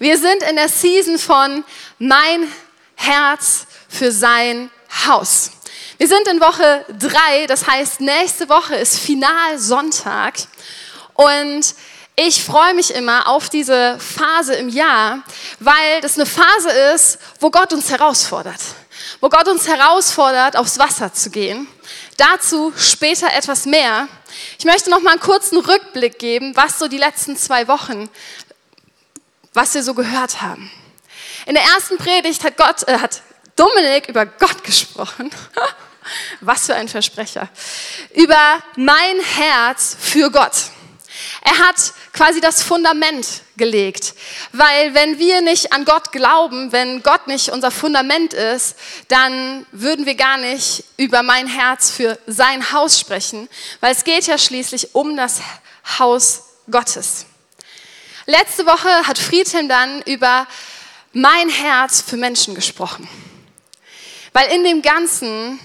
Wir sind in der Season von Mein Herz für sein Haus. Wir sind in Woche drei, das heißt, nächste Woche ist Finalsonntag. Und ich freue mich immer auf diese Phase im Jahr, weil das eine Phase ist, wo Gott uns herausfordert. Wo Gott uns herausfordert, aufs Wasser zu gehen. Dazu später etwas mehr. Ich möchte noch mal einen kurzen Rückblick geben, was so die letzten zwei Wochen, was wir so gehört haben. In der ersten Predigt hat Gott, äh, hat Dominik über Gott gesprochen. was für ein Versprecher. Über mein Herz für Gott. Er hat quasi das Fundament gelegt. Weil wenn wir nicht an Gott glauben, wenn Gott nicht unser Fundament ist, dann würden wir gar nicht über mein Herz für sein Haus sprechen, weil es geht ja schließlich um das Haus Gottes. Letzte Woche hat Friedhelm dann über mein Herz für Menschen gesprochen. Weil in dem Ganzen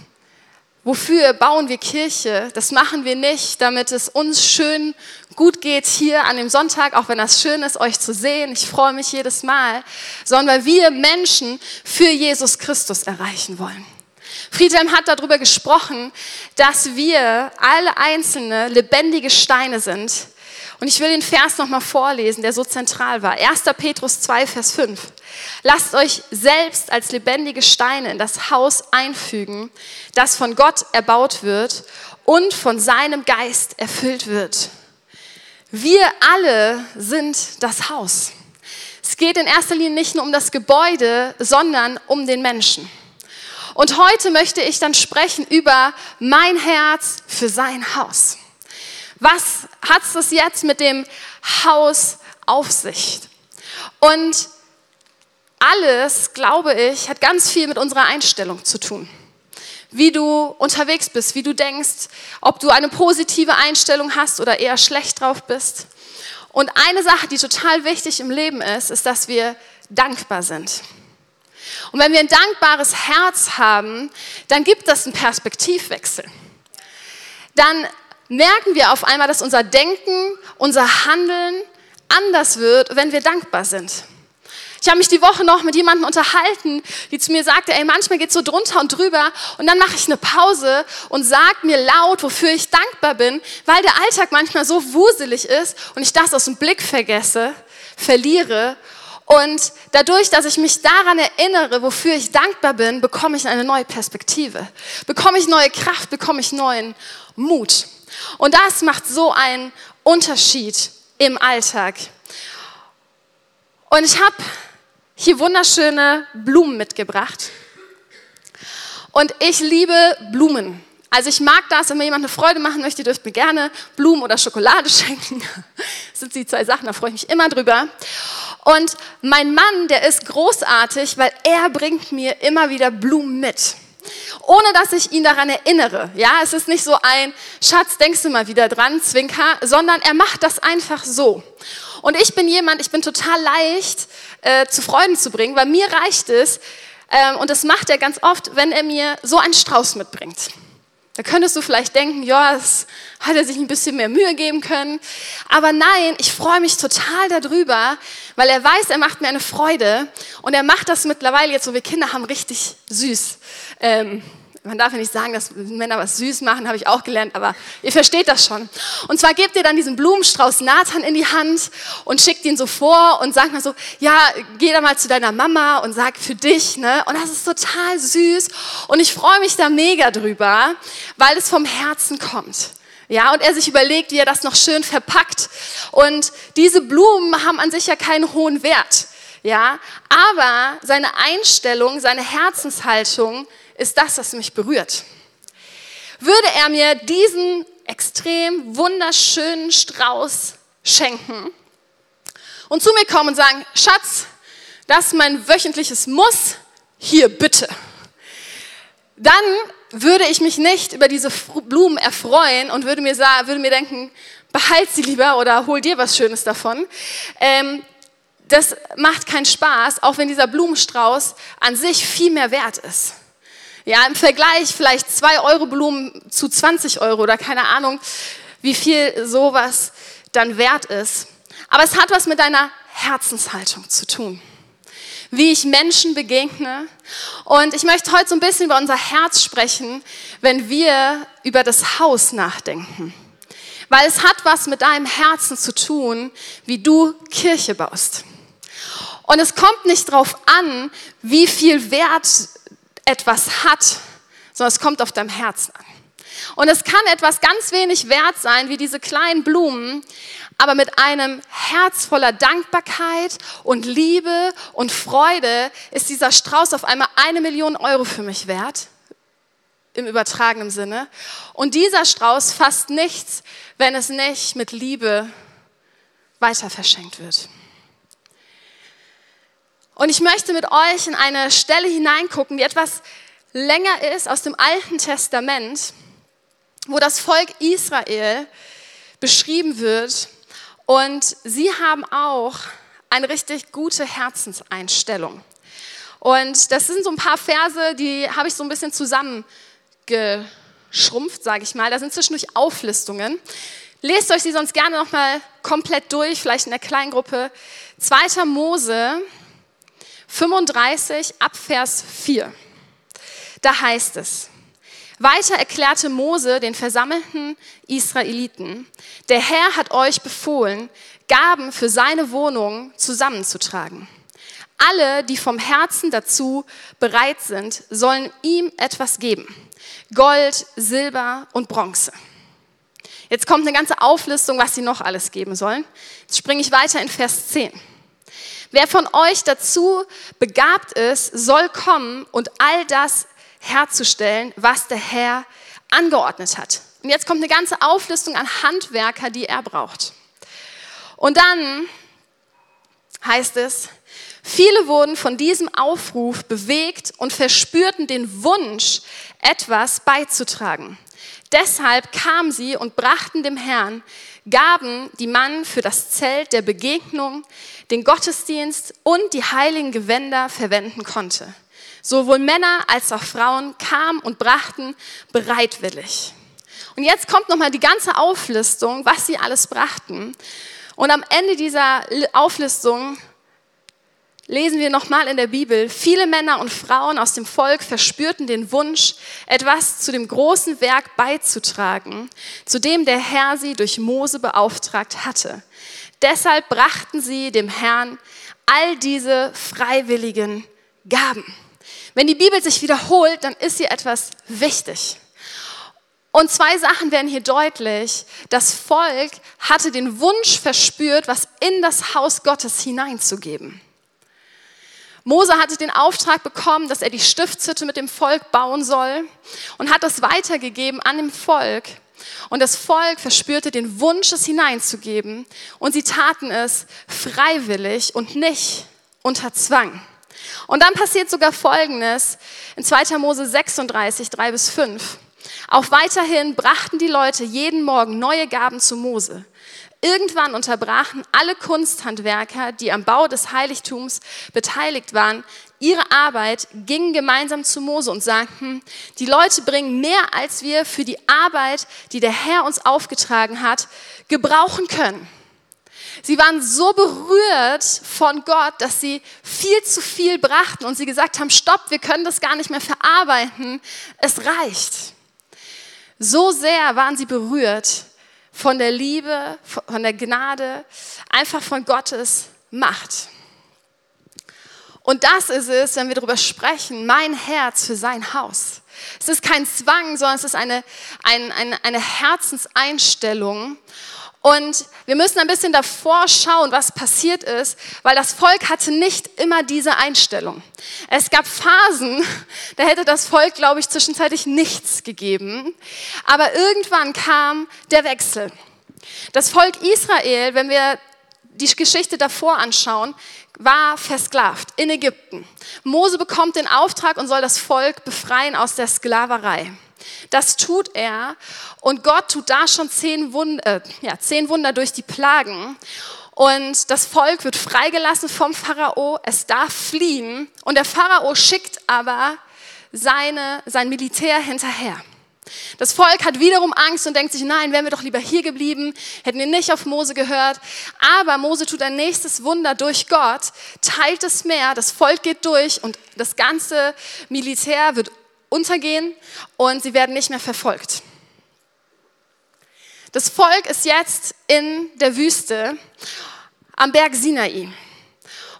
Wofür bauen wir Kirche? Das machen wir nicht, damit es uns schön gut geht hier an dem Sonntag, auch wenn das schön ist, euch zu sehen. Ich freue mich jedes Mal, sondern weil wir Menschen für Jesus Christus erreichen wollen. Friedhelm hat darüber gesprochen, dass wir alle einzelne lebendige Steine sind. Und ich will den Vers nochmal vorlesen, der so zentral war. 1. Petrus 2, Vers 5. Lasst euch selbst als lebendige Steine in das Haus einfügen, das von Gott erbaut wird und von seinem Geist erfüllt wird. Wir alle sind das Haus. Es geht in erster Linie nicht nur um das Gebäude, sondern um den Menschen. Und heute möchte ich dann sprechen über mein Herz für sein Haus. Was hat es jetzt mit dem Haus auf sich? Und alles, glaube ich, hat ganz viel mit unserer Einstellung zu tun. Wie du unterwegs bist, wie du denkst, ob du eine positive Einstellung hast oder eher schlecht drauf bist. Und eine Sache, die total wichtig im Leben ist, ist, dass wir dankbar sind. Und wenn wir ein dankbares Herz haben, dann gibt das einen Perspektivwechsel. Dann merken wir auf einmal, dass unser Denken, unser Handeln anders wird, wenn wir dankbar sind. Ich habe mich die Woche noch mit jemandem unterhalten, die zu mir sagte, ey, manchmal geht es so drunter und drüber und dann mache ich eine Pause und sage mir laut, wofür ich dankbar bin, weil der Alltag manchmal so wuselig ist und ich das aus dem Blick vergesse, verliere und dadurch, dass ich mich daran erinnere, wofür ich dankbar bin, bekomme ich eine neue Perspektive, bekomme ich neue Kraft, bekomme ich neuen Mut. Und das macht so einen Unterschied im Alltag. Und ich habe hier wunderschöne Blumen mitgebracht. Und ich liebe Blumen. Also ich mag das, wenn mir jemand eine Freude machen möchte, dürft mir gerne Blumen oder Schokolade schenken. Das sind die zwei Sachen, da freue ich mich immer drüber. Und mein Mann, der ist großartig, weil er bringt mir immer wieder Blumen mit. Ohne dass ich ihn daran erinnere. Ja, es ist nicht so ein Schatz, denkst du mal wieder dran, Zwinker, sondern er macht das einfach so. Und ich bin jemand, ich bin total leicht äh, zu Freuden zu bringen, weil mir reicht es, ähm, und das macht er ganz oft, wenn er mir so einen Strauß mitbringt. Da könntest du vielleicht denken, ja, das hat er sich ein bisschen mehr Mühe geben können. Aber nein, ich freue mich total darüber, weil er weiß, er macht mir eine Freude. Und er macht das mittlerweile jetzt, wo wir Kinder haben, richtig süß. Ähm, man darf ja nicht sagen, dass Männer was süß machen, habe ich auch gelernt, aber ihr versteht das schon. Und zwar gebt ihr dann diesen Blumenstrauß Nathan in die Hand und schickt ihn so vor und sagt mal so, ja, geh da mal zu deiner Mama und sag für dich, ne? Und das ist total süß und ich freue mich da mega drüber, weil es vom Herzen kommt. Ja, und er sich überlegt, wie er das noch schön verpackt. Und diese Blumen haben an sich ja keinen hohen Wert. Ja, aber seine Einstellung, seine Herzenshaltung ist das, was mich berührt. Würde er mir diesen extrem wunderschönen Strauß schenken und zu mir kommen und sagen, Schatz, das ist mein wöchentliches Muss, hier bitte. Dann würde ich mich nicht über diese Blumen erfreuen und würde mir, würde mir denken, behalt sie lieber oder hol dir was Schönes davon. Ähm, das macht keinen Spaß, auch wenn dieser Blumenstrauß an sich viel mehr wert ist. Ja, im Vergleich vielleicht zwei Euro Blumen zu 20 Euro oder keine Ahnung, wie viel sowas dann wert ist. Aber es hat was mit deiner Herzenshaltung zu tun. Wie ich Menschen begegne. Und ich möchte heute so ein bisschen über unser Herz sprechen, wenn wir über das Haus nachdenken. Weil es hat was mit deinem Herzen zu tun, wie du Kirche baust. Und es kommt nicht darauf an, wie viel Wert etwas hat, sondern es kommt auf deinem Herzen an. Und es kann etwas ganz wenig wert sein, wie diese kleinen Blumen, aber mit einem Herz voller Dankbarkeit und Liebe und Freude ist dieser Strauß auf einmal eine Million Euro für mich wert, im übertragenen Sinne. Und dieser Strauß fasst nichts, wenn es nicht mit Liebe weiter verschenkt wird. Und ich möchte mit euch in eine Stelle hineingucken, die etwas länger ist aus dem Alten Testament, wo das Volk Israel beschrieben wird. Und sie haben auch eine richtig gute Herzenseinstellung. Und das sind so ein paar Verse, die habe ich so ein bisschen zusammengeschrumpft, sage ich mal. Da sind zwischendurch Auflistungen. Lest euch die sonst gerne nochmal komplett durch, vielleicht in der Kleingruppe. 2. Mose 35 ab Vers 4. Da heißt es, weiter erklärte Mose den versammelten Israeliten, der Herr hat euch befohlen, Gaben für seine Wohnung zusammenzutragen. Alle, die vom Herzen dazu bereit sind, sollen ihm etwas geben. Gold, Silber und Bronze. Jetzt kommt eine ganze Auflistung, was sie noch alles geben sollen. Jetzt springe ich weiter in Vers 10. Wer von euch dazu begabt ist, soll kommen und all das herzustellen, was der Herr angeordnet hat. Und jetzt kommt eine ganze Auflistung an Handwerker, die er braucht. Und dann heißt es, viele wurden von diesem Aufruf bewegt und verspürten den Wunsch, etwas beizutragen. Deshalb kamen sie und brachten dem Herrn Gaben, die man für das Zelt der Begegnung, den Gottesdienst und die heiligen Gewänder verwenden konnte. Sowohl Männer als auch Frauen kamen und brachten bereitwillig. Und jetzt kommt nochmal die ganze Auflistung, was sie alles brachten. Und am Ende dieser Auflistung lesen wir nochmal in der Bibel, viele Männer und Frauen aus dem Volk verspürten den Wunsch, etwas zu dem großen Werk beizutragen, zu dem der Herr sie durch Mose beauftragt hatte. Deshalb brachten sie dem Herrn all diese freiwilligen Gaben. Wenn die Bibel sich wiederholt, dann ist hier etwas wichtig. Und zwei Sachen werden hier deutlich. Das Volk hatte den Wunsch verspürt, was in das Haus Gottes hineinzugeben. Mose hatte den Auftrag bekommen, dass er die Stiftshütte mit dem Volk bauen soll und hat das weitergegeben an dem Volk. Und das Volk verspürte den Wunsch, es hineinzugeben. Und sie taten es freiwillig und nicht unter Zwang. Und dann passiert sogar Folgendes in 2. Mose 36, 3 bis 5. Auch weiterhin brachten die Leute jeden Morgen neue Gaben zu Mose. Irgendwann unterbrachen alle Kunsthandwerker, die am Bau des Heiligtums beteiligt waren, ihre Arbeit, gingen gemeinsam zu Mose und sagten, die Leute bringen mehr, als wir für die Arbeit, die der Herr uns aufgetragen hat, gebrauchen können. Sie waren so berührt von Gott, dass sie viel zu viel brachten und sie gesagt haben, stopp, wir können das gar nicht mehr verarbeiten, es reicht. So sehr waren sie berührt, von der Liebe, von der Gnade, einfach von Gottes Macht. Und das ist es, wenn wir darüber sprechen, mein Herz für sein Haus. Es ist kein Zwang, sondern es ist eine, eine, eine, eine Herzenseinstellung. Und wir müssen ein bisschen davor schauen, was passiert ist, weil das Volk hatte nicht immer diese Einstellung. Es gab Phasen, da hätte das Volk, glaube ich, zwischenzeitlich nichts gegeben. Aber irgendwann kam der Wechsel. Das Volk Israel, wenn wir die Geschichte davor anschauen, war versklavt in Ägypten. Mose bekommt den Auftrag und soll das Volk befreien aus der Sklaverei. Das tut er und Gott tut da schon zehn Wunder, äh, ja, zehn Wunder durch die Plagen. Und das Volk wird freigelassen vom Pharao, es darf fliehen und der Pharao schickt aber seine, sein Militär hinterher. Das Volk hat wiederum Angst und denkt sich, nein, wären wir doch lieber hier geblieben, hätten wir nicht auf Mose gehört. Aber Mose tut ein nächstes Wunder durch Gott, teilt das Meer, das Volk geht durch und das ganze Militär wird untergehen und sie werden nicht mehr verfolgt. Das Volk ist jetzt in der Wüste am Berg Sinai.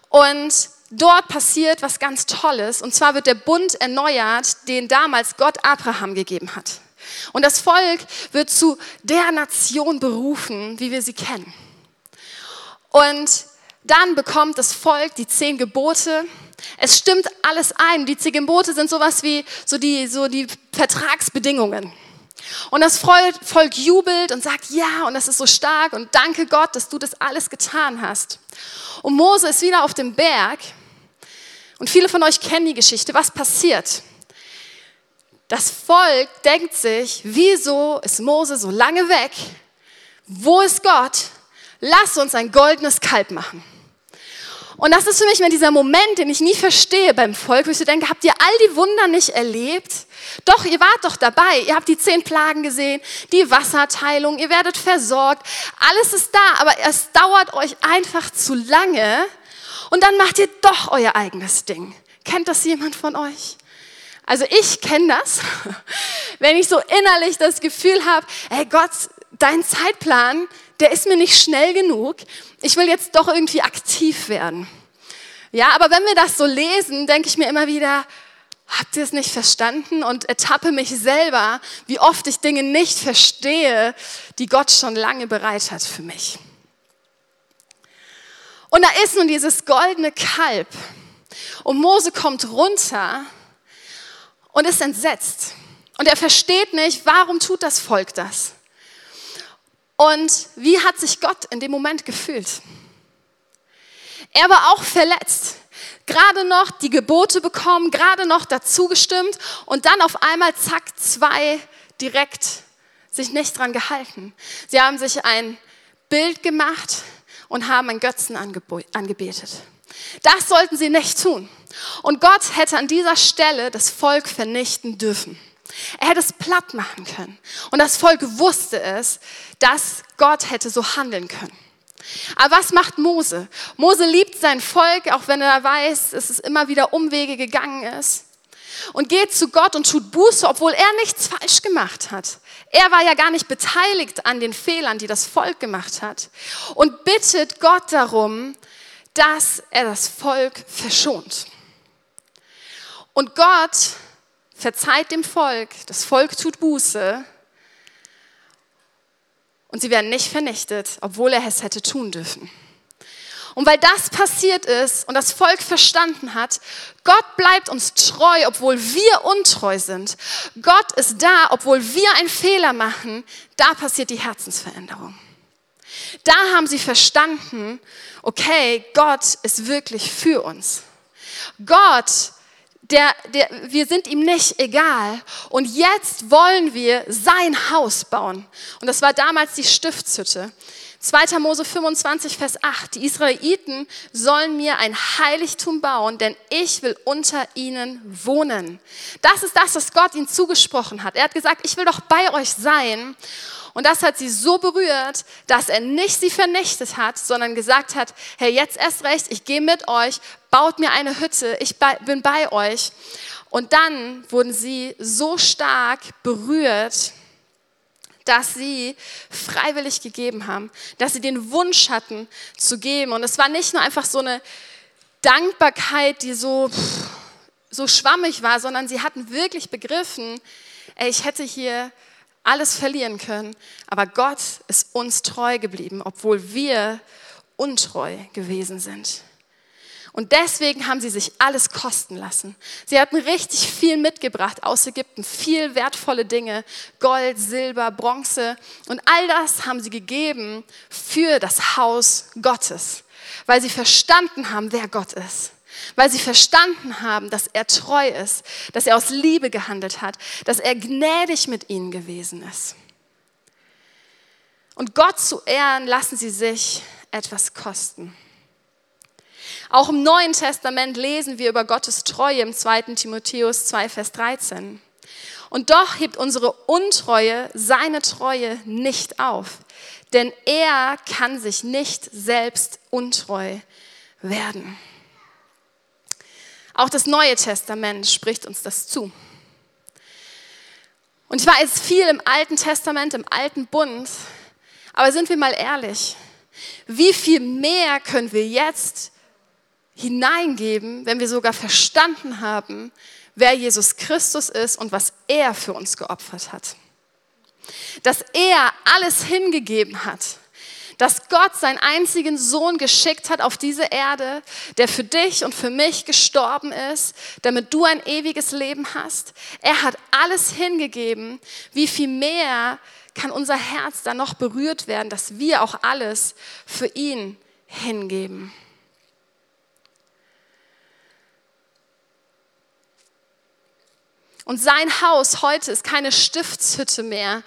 Und dort passiert was ganz Tolles. Und zwar wird der Bund erneuert, den damals Gott Abraham gegeben hat. Und das Volk wird zu der Nation berufen, wie wir sie kennen. Und dann bekommt das Volk die zehn Gebote. Es stimmt alles ein. Die zehn Gebote sind sowas wie so die, so die Vertragsbedingungen. Und das Volk jubelt und sagt, ja, und das ist so stark und danke Gott, dass du das alles getan hast. Und Mose ist wieder auf dem Berg und viele von euch kennen die Geschichte. Was passiert? Das Volk denkt sich, wieso ist Mose so lange weg? Wo ist Gott? Lass uns ein goldenes Kalb machen. Und das ist für mich immer dieser Moment, den ich nie verstehe beim Volk, wo ich so denke, habt ihr all die Wunder nicht erlebt? Doch, ihr wart doch dabei. Ihr habt die zehn Plagen gesehen, die Wasserteilung, ihr werdet versorgt. Alles ist da, aber es dauert euch einfach zu lange und dann macht ihr doch euer eigenes Ding. Kennt das jemand von euch? Also ich kenne das, wenn ich so innerlich das Gefühl habe, hey Gott, dein Zeitplan, der ist mir nicht schnell genug. Ich will jetzt doch irgendwie aktiv werden. Ja, aber wenn wir das so lesen, denke ich mir immer wieder, habt ihr es nicht verstanden? Und ertappe mich selber, wie oft ich Dinge nicht verstehe, die Gott schon lange bereit hat für mich. Und da ist nun dieses goldene Kalb. Und Mose kommt runter und ist entsetzt. Und er versteht nicht, warum tut das Volk das? Und wie hat sich Gott in dem Moment gefühlt? Er war auch verletzt. Gerade noch die Gebote bekommen, gerade noch dazu gestimmt und dann auf einmal zack, zwei direkt sich nicht dran gehalten. Sie haben sich ein Bild gemacht und haben einen Götzen angebetet. Das sollten sie nicht tun. Und Gott hätte an dieser Stelle das Volk vernichten dürfen. Er hätte es platt machen können. Und das Volk wusste es, dass Gott hätte so handeln können. Aber was macht Mose? Mose liebt sein Volk, auch wenn er weiß, dass es immer wieder Umwege gegangen ist. Und geht zu Gott und tut Buße, obwohl er nichts falsch gemacht hat. Er war ja gar nicht beteiligt an den Fehlern, die das Volk gemacht hat. Und bittet Gott darum, dass er das Volk verschont. Und Gott verzeiht dem Volk, das Volk tut Buße und sie werden nicht vernichtet, obwohl er es hätte tun dürfen. Und weil das passiert ist und das Volk verstanden hat, Gott bleibt uns treu, obwohl wir untreu sind. Gott ist da, obwohl wir einen Fehler machen. Da passiert die Herzensveränderung. Da haben sie verstanden, okay, Gott ist wirklich für uns. Gott der, der, wir sind ihm nicht egal. Und jetzt wollen wir sein Haus bauen. Und das war damals die Stiftshütte. 2. Mose 25, Vers 8. Die Israeliten sollen mir ein Heiligtum bauen, denn ich will unter ihnen wohnen. Das ist das, was Gott ihnen zugesprochen hat. Er hat gesagt, ich will doch bei euch sein. Und das hat sie so berührt, dass er nicht sie vernichtet hat, sondern gesagt hat, hey, jetzt erst recht, ich gehe mit euch, baut mir eine Hütte, ich bin bei euch. Und dann wurden sie so stark berührt, dass sie freiwillig gegeben haben, dass sie den Wunsch hatten zu geben. Und es war nicht nur einfach so eine Dankbarkeit, die so, so schwammig war, sondern sie hatten wirklich begriffen, ey, ich hätte hier alles verlieren können, aber Gott ist uns treu geblieben, obwohl wir untreu gewesen sind. Und deswegen haben sie sich alles kosten lassen. Sie hatten richtig viel mitgebracht aus Ägypten, viel wertvolle Dinge, Gold, Silber, Bronze. Und all das haben sie gegeben für das Haus Gottes, weil sie verstanden haben, wer Gott ist. Weil sie verstanden haben, dass er treu ist, dass er aus Liebe gehandelt hat, dass er gnädig mit ihnen gewesen ist. Und Gott zu ehren, lassen sie sich etwas kosten. Auch im Neuen Testament lesen wir über Gottes Treue im 2. Timotheus 2, Vers 13. Und doch hebt unsere Untreue seine Treue nicht auf. Denn er kann sich nicht selbst untreu werden. Auch das Neue Testament spricht uns das zu. Und ich weiß viel im Alten Testament, im Alten Bund, aber sind wir mal ehrlich, wie viel mehr können wir jetzt hineingeben, wenn wir sogar verstanden haben, wer Jesus Christus ist und was er für uns geopfert hat? Dass er alles hingegeben hat dass Gott seinen einzigen Sohn geschickt hat auf diese Erde, der für dich und für mich gestorben ist, damit du ein ewiges Leben hast. Er hat alles hingegeben. Wie viel mehr kann unser Herz dann noch berührt werden, dass wir auch alles für ihn hingeben? Und sein Haus heute ist keine Stiftshütte mehr,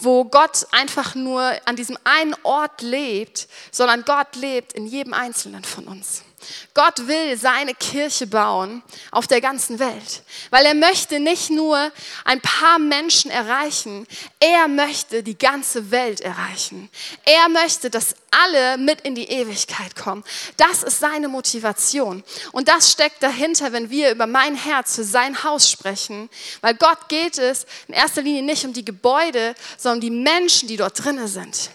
wo Gott einfach nur an diesem einen Ort lebt, sondern Gott lebt in jedem Einzelnen von uns. Gott will seine Kirche bauen auf der ganzen Welt, weil er möchte nicht nur ein paar Menschen erreichen, er möchte die ganze Welt erreichen. Er möchte, dass alle mit in die Ewigkeit kommen. Das ist seine Motivation. Und das steckt dahinter, wenn wir über mein Herz für sein Haus sprechen, weil Gott geht es in erster Linie nicht um die Gebäude, sondern um die Menschen, die dort drinnen sind.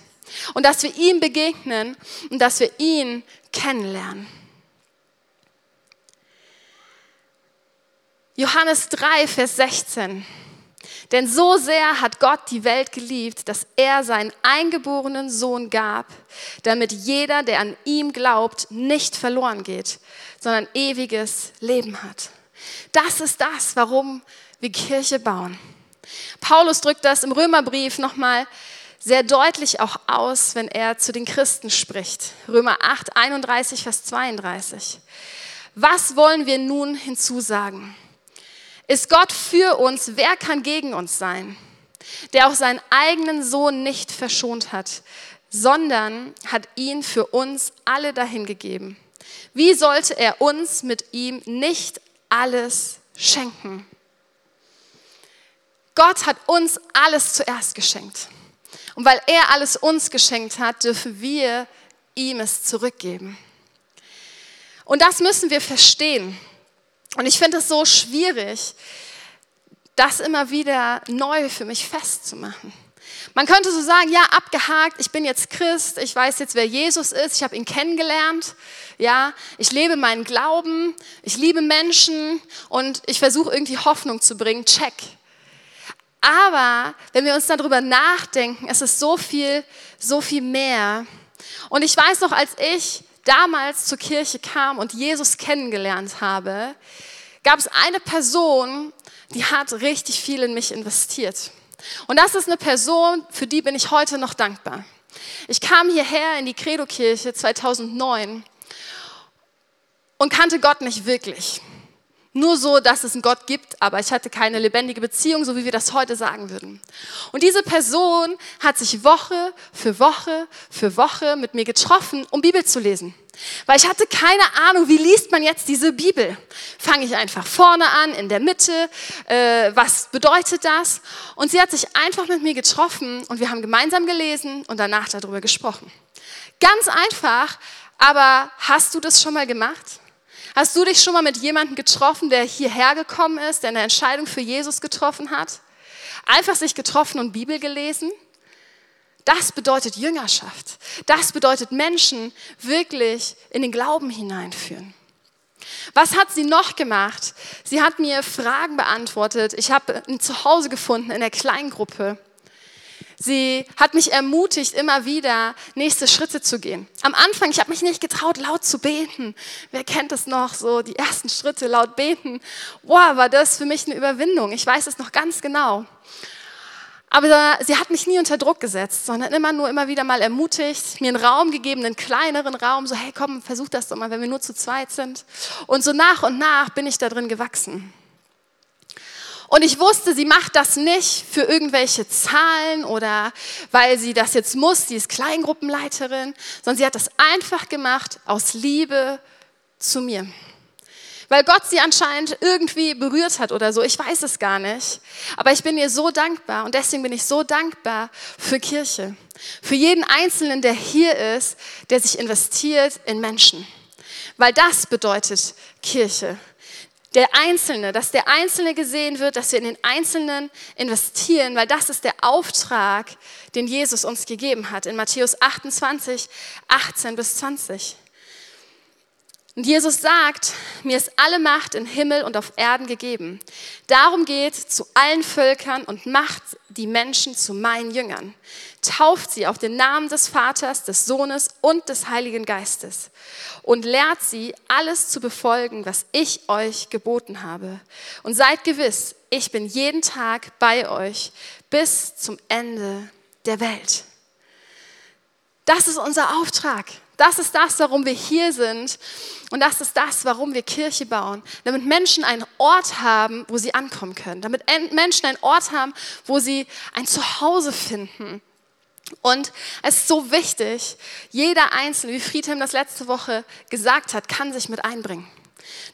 Und dass wir ihm begegnen und dass wir ihn kennenlernen. Johannes 3, Vers 16. Denn so sehr hat Gott die Welt geliebt, dass er seinen eingeborenen Sohn gab, damit jeder, der an ihm glaubt, nicht verloren geht, sondern ewiges Leben hat. Das ist das, warum wir Kirche bauen. Paulus drückt das im Römerbrief nochmal sehr deutlich auch aus, wenn er zu den Christen spricht. Römer 8, 31, Vers 32. Was wollen wir nun hinzusagen? Ist Gott für uns, wer kann gegen uns sein? Der auch seinen eigenen Sohn nicht verschont hat, sondern hat ihn für uns alle dahingegeben. Wie sollte er uns mit ihm nicht alles schenken? Gott hat uns alles zuerst geschenkt. Und weil er alles uns geschenkt hat, dürfen wir ihm es zurückgeben. Und das müssen wir verstehen. Und ich finde es so schwierig, das immer wieder neu für mich festzumachen. Man könnte so sagen, ja, abgehakt, ich bin jetzt Christ, ich weiß jetzt, wer Jesus ist, ich habe ihn kennengelernt, ja, ich lebe meinen Glauben, ich liebe Menschen und ich versuche irgendwie Hoffnung zu bringen, check. Aber wenn wir uns darüber nachdenken, es ist so viel, so viel mehr. Und ich weiß noch, als ich damals zur Kirche kam und Jesus kennengelernt habe, gab es eine Person, die hat richtig viel in mich investiert. Und das ist eine Person, für die bin ich heute noch dankbar. Ich kam hierher in die Credo-Kirche 2009 und kannte Gott nicht wirklich. Nur so, dass es einen Gott gibt, aber ich hatte keine lebendige Beziehung, so wie wir das heute sagen würden. Und diese Person hat sich Woche für Woche für Woche mit mir getroffen, um Bibel zu lesen. Weil ich hatte keine Ahnung, wie liest man jetzt diese Bibel? Fange ich einfach vorne an, in der Mitte? Äh, was bedeutet das? Und sie hat sich einfach mit mir getroffen und wir haben gemeinsam gelesen und danach darüber gesprochen. Ganz einfach, aber hast du das schon mal gemacht? Hast du dich schon mal mit jemandem getroffen, der hierher gekommen ist, der eine Entscheidung für Jesus getroffen hat? Einfach sich getroffen und Bibel gelesen? Das bedeutet Jüngerschaft. Das bedeutet Menschen wirklich in den Glauben hineinführen. Was hat sie noch gemacht? Sie hat mir Fragen beantwortet. Ich habe ein Zuhause gefunden in der Kleingruppe. Sie hat mich ermutigt, immer wieder nächste Schritte zu gehen. Am Anfang, ich habe mich nicht getraut, laut zu beten. Wer kennt es noch, so die ersten Schritte laut beten? Wow, war das für mich eine Überwindung. Ich weiß es noch ganz genau. Aber sie hat mich nie unter Druck gesetzt, sondern immer nur immer wieder mal ermutigt, mir einen Raum gegeben, einen kleineren Raum, so hey komm, versuch das doch mal, wenn wir nur zu zweit sind. Und so nach und nach bin ich da drin gewachsen. Und ich wusste, sie macht das nicht für irgendwelche Zahlen oder weil sie das jetzt muss, sie ist Kleingruppenleiterin, sondern sie hat das einfach gemacht aus Liebe zu mir. weil Gott sie anscheinend irgendwie berührt hat oder so. Ich weiß es gar nicht. Aber ich bin ihr so dankbar und deswegen bin ich so dankbar für Kirche. Für jeden Einzelnen, der hier ist, der sich investiert in Menschen. Weil das bedeutet Kirche der Einzelne, dass der Einzelne gesehen wird, dass wir in den Einzelnen investieren, weil das ist der Auftrag, den Jesus uns gegeben hat in Matthäus 28, 18 bis 20. Und Jesus sagt, mir ist alle Macht im Himmel und auf Erden gegeben. Darum geht zu allen Völkern und macht die Menschen zu meinen Jüngern. Tauft sie auf den Namen des Vaters, des Sohnes und des Heiligen Geistes und lehrt sie, alles zu befolgen, was ich euch geboten habe. Und seid gewiss, ich bin jeden Tag bei euch bis zum Ende der Welt. Das ist unser Auftrag. Das ist das, warum wir hier sind. Und das ist das, warum wir Kirche bauen. Damit Menschen einen Ort haben, wo sie ankommen können. Damit Menschen einen Ort haben, wo sie ein Zuhause finden. Und es ist so wichtig, jeder Einzelne, wie Friedhelm das letzte Woche gesagt hat, kann sich mit einbringen.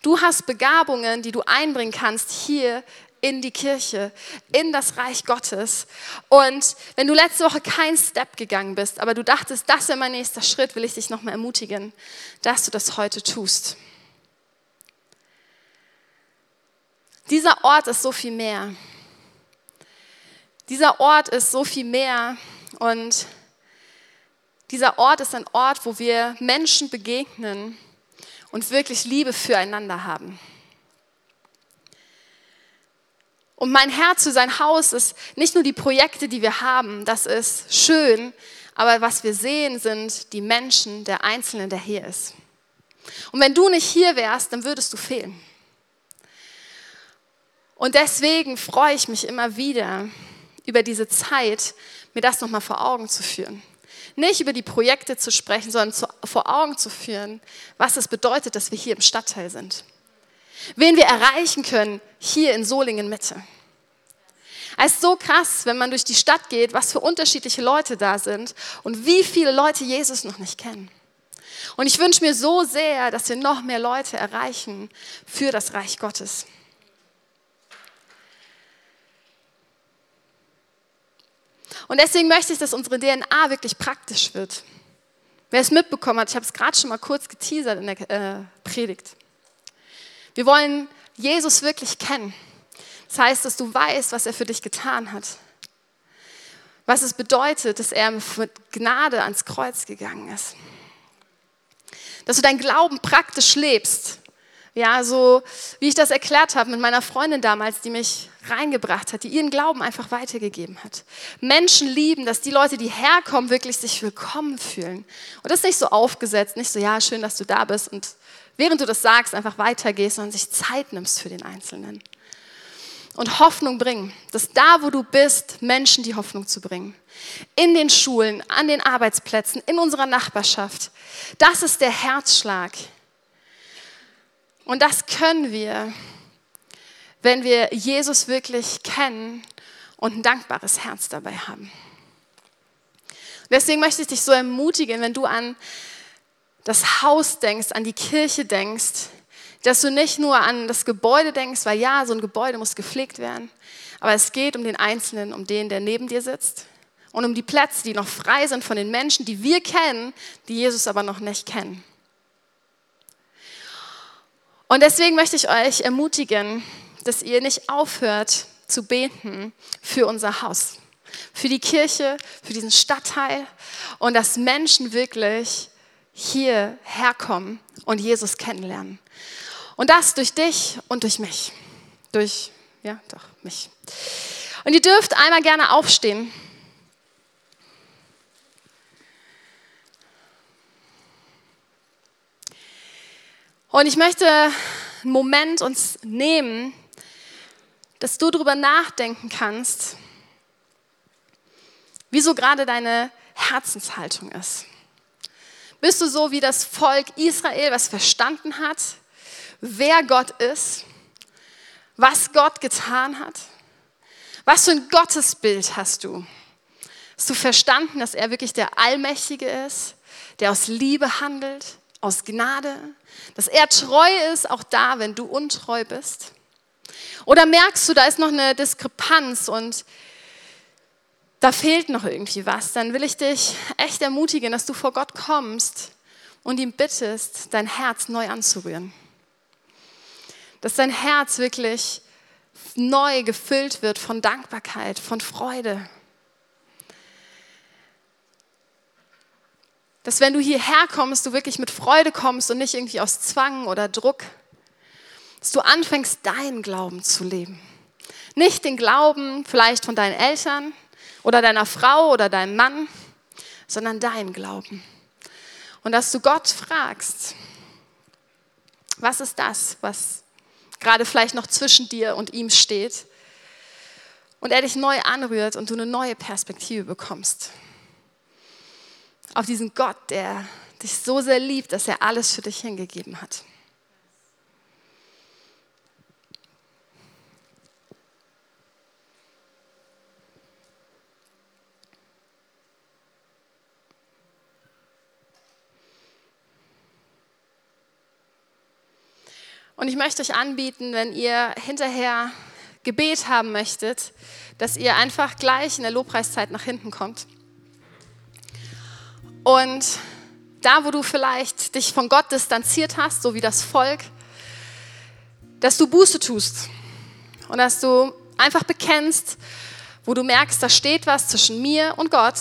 Du hast Begabungen, die du einbringen kannst hier in die Kirche, in das Reich Gottes. Und wenn du letzte Woche keinen Step gegangen bist, aber du dachtest, das wäre mein nächster Schritt, will ich dich nochmal ermutigen, dass du das heute tust. Dieser Ort ist so viel mehr. Dieser Ort ist so viel mehr und dieser Ort ist ein Ort, wo wir Menschen begegnen und wirklich Liebe füreinander haben. Und mein Herz für sein Haus ist nicht nur die Projekte, die wir haben, das ist schön, aber was wir sehen, sind die Menschen, der Einzelne, der hier ist. Und wenn du nicht hier wärst, dann würdest du fehlen. Und deswegen freue ich mich immer wieder über diese Zeit, mir das nochmal vor Augen zu führen. Nicht über die Projekte zu sprechen, sondern zu, vor Augen zu führen, was es bedeutet, dass wir hier im Stadtteil sind wen wir erreichen können hier in Solingen Mitte. Es ist so krass, wenn man durch die Stadt geht, was für unterschiedliche Leute da sind und wie viele Leute Jesus noch nicht kennen. Und ich wünsche mir so sehr, dass wir noch mehr Leute erreichen für das Reich Gottes. Und deswegen möchte ich, dass unsere DNA wirklich praktisch wird. Wer es mitbekommen hat, ich habe es gerade schon mal kurz geteasert in der äh, Predigt. Wir wollen Jesus wirklich kennen. Das heißt, dass du weißt, was er für dich getan hat. Was es bedeutet, dass er mit Gnade ans Kreuz gegangen ist. Dass du deinen Glauben praktisch lebst. Ja, so wie ich das erklärt habe mit meiner Freundin damals, die mich reingebracht hat, die ihren Glauben einfach weitergegeben hat. Menschen lieben, dass die Leute, die herkommen, wirklich sich willkommen fühlen. Und das ist nicht so aufgesetzt, nicht so, ja, schön, dass du da bist und während du das sagst, einfach weitergehst, sondern sich Zeit nimmst für den Einzelnen. Und Hoffnung bringen, dass da, wo du bist, Menschen die Hoffnung zu bringen. In den Schulen, an den Arbeitsplätzen, in unserer Nachbarschaft. Das ist der Herzschlag. Und das können wir, wenn wir Jesus wirklich kennen und ein dankbares Herz dabei haben. Deswegen möchte ich dich so ermutigen, wenn du an das Haus denkst, an die Kirche denkst, dass du nicht nur an das Gebäude denkst, weil ja, so ein Gebäude muss gepflegt werden, aber es geht um den Einzelnen, um den, der neben dir sitzt und um die Plätze, die noch frei sind von den Menschen, die wir kennen, die Jesus aber noch nicht kennen. Und deswegen möchte ich euch ermutigen, dass ihr nicht aufhört zu beten für unser Haus, für die Kirche, für diesen Stadtteil und dass Menschen wirklich hierher kommen und Jesus kennenlernen. Und das durch dich und durch mich. Durch, ja, doch, mich. Und ihr dürft einmal gerne aufstehen. Und ich möchte einen Moment uns nehmen, dass du darüber nachdenken kannst, wieso gerade deine Herzenshaltung ist. Bist du so wie das Volk Israel, was verstanden hat, wer Gott ist, was Gott getan hat? Was für ein Gottesbild hast du? Hast du verstanden, dass er wirklich der Allmächtige ist, der aus Liebe handelt, aus Gnade, Dass er treu ist, auch da, wenn du untreu bist? Oder merkst du, da ist noch eine Diskrepanz und da fehlt noch irgendwie was? Dann will ich dich echt ermutigen, dass du vor Gott kommst und ihm bittest, dein Herz neu anzurühren. Dass dein Herz wirklich neu gefüllt wird von Dankbarkeit, von Freude. Dass wenn du hierher kommst, du wirklich mit Freude kommst und nicht irgendwie aus Zwang oder Druck. Dass du anfängst, deinen Glauben zu leben. Nicht den Glauben vielleicht von deinen Eltern oder deiner Frau oder deinem Mann, sondern deinen Glauben. Und dass du Gott fragst, was ist das, was gerade vielleicht noch zwischen dir und ihm steht und er dich neu anrührt und du eine neue Perspektive bekommst. Auf diesen Gott, der dich so sehr liebt, dass er alles für dich hingegeben hat. Und ich möchte euch anbieten, wenn ihr hinterher Gebet haben möchtet, dass ihr einfach gleich in der Lobpreiszeit nach hinten kommt. Und da, wo du vielleicht dich von Gott distanziert hast, so wie das Volk, dass du Buße tust und dass du einfach bekennst, wo du merkst, da steht was zwischen mir und Gott,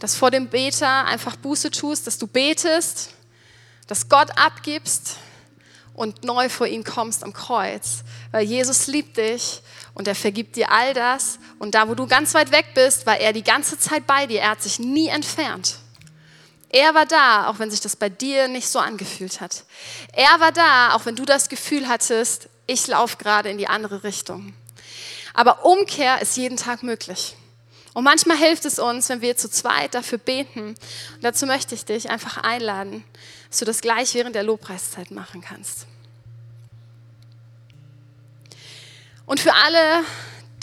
dass vor dem Beter einfach Buße tust, dass du betest, dass Gott abgibst, und neu vor ihn kommst am Kreuz. Weil Jesus liebt dich und er vergibt dir all das. Und da, wo du ganz weit weg bist, war er die ganze Zeit bei dir. Er hat sich nie entfernt. Er war da, auch wenn sich das bei dir nicht so angefühlt hat. Er war da, auch wenn du das Gefühl hattest, ich laufe gerade in die andere Richtung. Aber Umkehr ist jeden Tag möglich. Und manchmal hilft es uns, wenn wir zu zweit dafür beten. Und dazu möchte ich dich einfach einladen, dass du das gleich während der Lobpreiszeit machen kannst. Und für alle,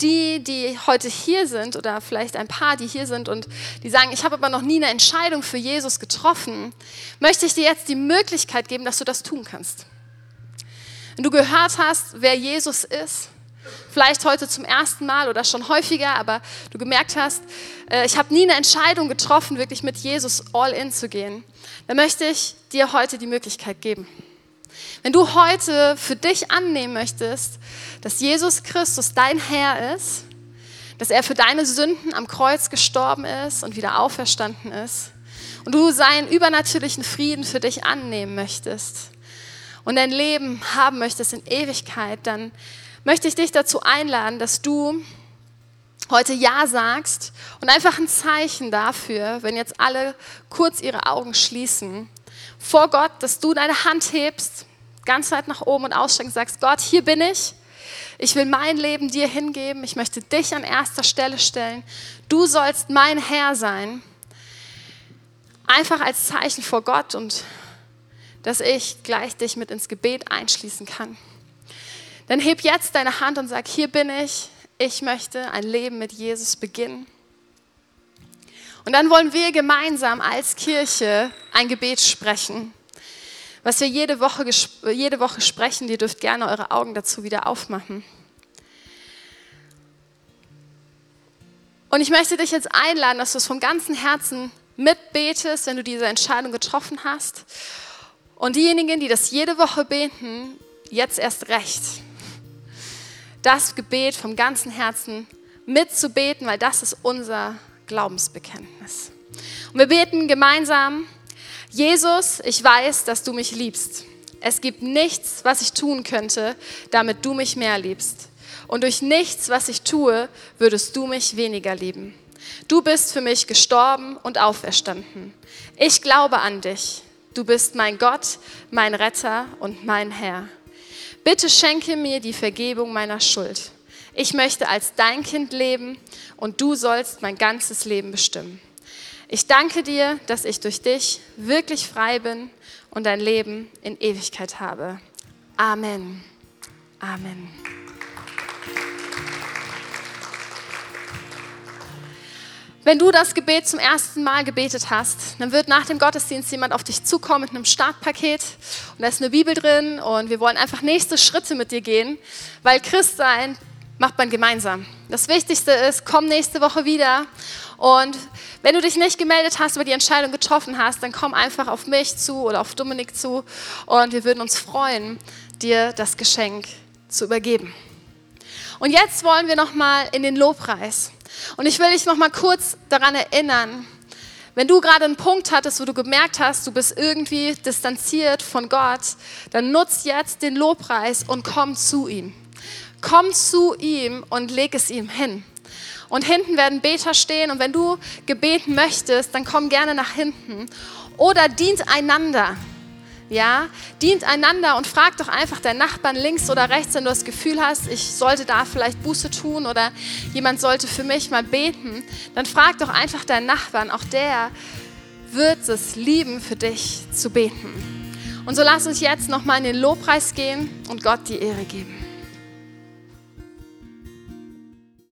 die, die heute hier sind oder vielleicht ein paar, die hier sind und die sagen, ich habe aber noch nie eine Entscheidung für Jesus getroffen, möchte ich dir jetzt die Möglichkeit geben, dass du das tun kannst. Wenn du gehört hast, wer Jesus ist, vielleicht heute zum ersten Mal oder schon häufiger, aber du gemerkt hast, äh, ich habe nie eine Entscheidung getroffen, wirklich mit Jesus all in zu gehen, dann möchte ich dir heute die Möglichkeit geben. Wenn du heute für dich annehmen möchtest, dass Jesus Christus dein Herr ist, dass er für deine Sünden am Kreuz gestorben ist und wieder auferstanden ist und du seinen übernatürlichen Frieden für dich annehmen möchtest und dein Leben haben möchtest in Ewigkeit, dann möchte ich dich dazu einladen, dass du heute Ja sagst und einfach ein Zeichen dafür, wenn jetzt alle kurz ihre Augen schließen, vor Gott, dass du deine Hand hebst, ganz weit nach oben und ausstreckst und sagst, Gott, hier bin ich. Ich will mein Leben dir hingeben. Ich möchte dich an erster Stelle stellen. Du sollst mein Herr sein. Einfach als Zeichen vor Gott und dass ich gleich dich mit ins Gebet einschließen kann. Dann heb jetzt deine Hand und sag, hier bin ich, ich möchte ein Leben mit Jesus beginnen. Und dann wollen wir gemeinsam als Kirche ein Gebet sprechen, was wir jede Woche, jede Woche sprechen. Ihr dürft gerne eure Augen dazu wieder aufmachen. Und ich möchte dich jetzt einladen, dass du es vom ganzen Herzen mitbetest, wenn du diese Entscheidung getroffen hast. Und diejenigen, die das jede Woche beten, jetzt erst recht das Gebet vom ganzen Herzen mitzubeten, weil das ist unser Glaubensbekenntnis. Und wir beten gemeinsam, Jesus, ich weiß, dass du mich liebst. Es gibt nichts, was ich tun könnte, damit du mich mehr liebst. Und durch nichts, was ich tue, würdest du mich weniger lieben. Du bist für mich gestorben und auferstanden. Ich glaube an dich. Du bist mein Gott, mein Retter und mein Herr. Bitte schenke mir die Vergebung meiner Schuld. Ich möchte als dein Kind leben und du sollst mein ganzes Leben bestimmen. Ich danke dir, dass ich durch dich wirklich frei bin und ein Leben in Ewigkeit habe. Amen. Amen. Wenn du das Gebet zum ersten Mal gebetet hast, dann wird nach dem Gottesdienst jemand auf dich zukommen mit einem Startpaket und da ist eine Bibel drin und wir wollen einfach nächste Schritte mit dir gehen, weil Christsein macht man gemeinsam. Das Wichtigste ist, komm nächste Woche wieder und wenn du dich nicht gemeldet hast, aber die Entscheidung getroffen hast, dann komm einfach auf mich zu oder auf Dominik zu und wir würden uns freuen, dir das Geschenk zu übergeben. Und jetzt wollen wir noch mal in den Lobpreis. Und ich will dich noch mal kurz daran erinnern, wenn du gerade einen Punkt hattest, wo du gemerkt hast, du bist irgendwie distanziert von Gott, dann nutz jetzt den Lobpreis und komm zu ihm. Komm zu ihm und leg es ihm hin. Und hinten werden Beter stehen und wenn du gebeten möchtest, dann komm gerne nach hinten oder dient einander. Ja, dient einander und frag doch einfach deinen Nachbarn links oder rechts, wenn du das Gefühl hast, ich sollte da vielleicht Buße tun oder jemand sollte für mich mal beten. Dann frag doch einfach deinen Nachbarn, auch der wird es lieben, für dich zu beten. Und so lass uns jetzt nochmal in den Lobpreis gehen und Gott die Ehre geben.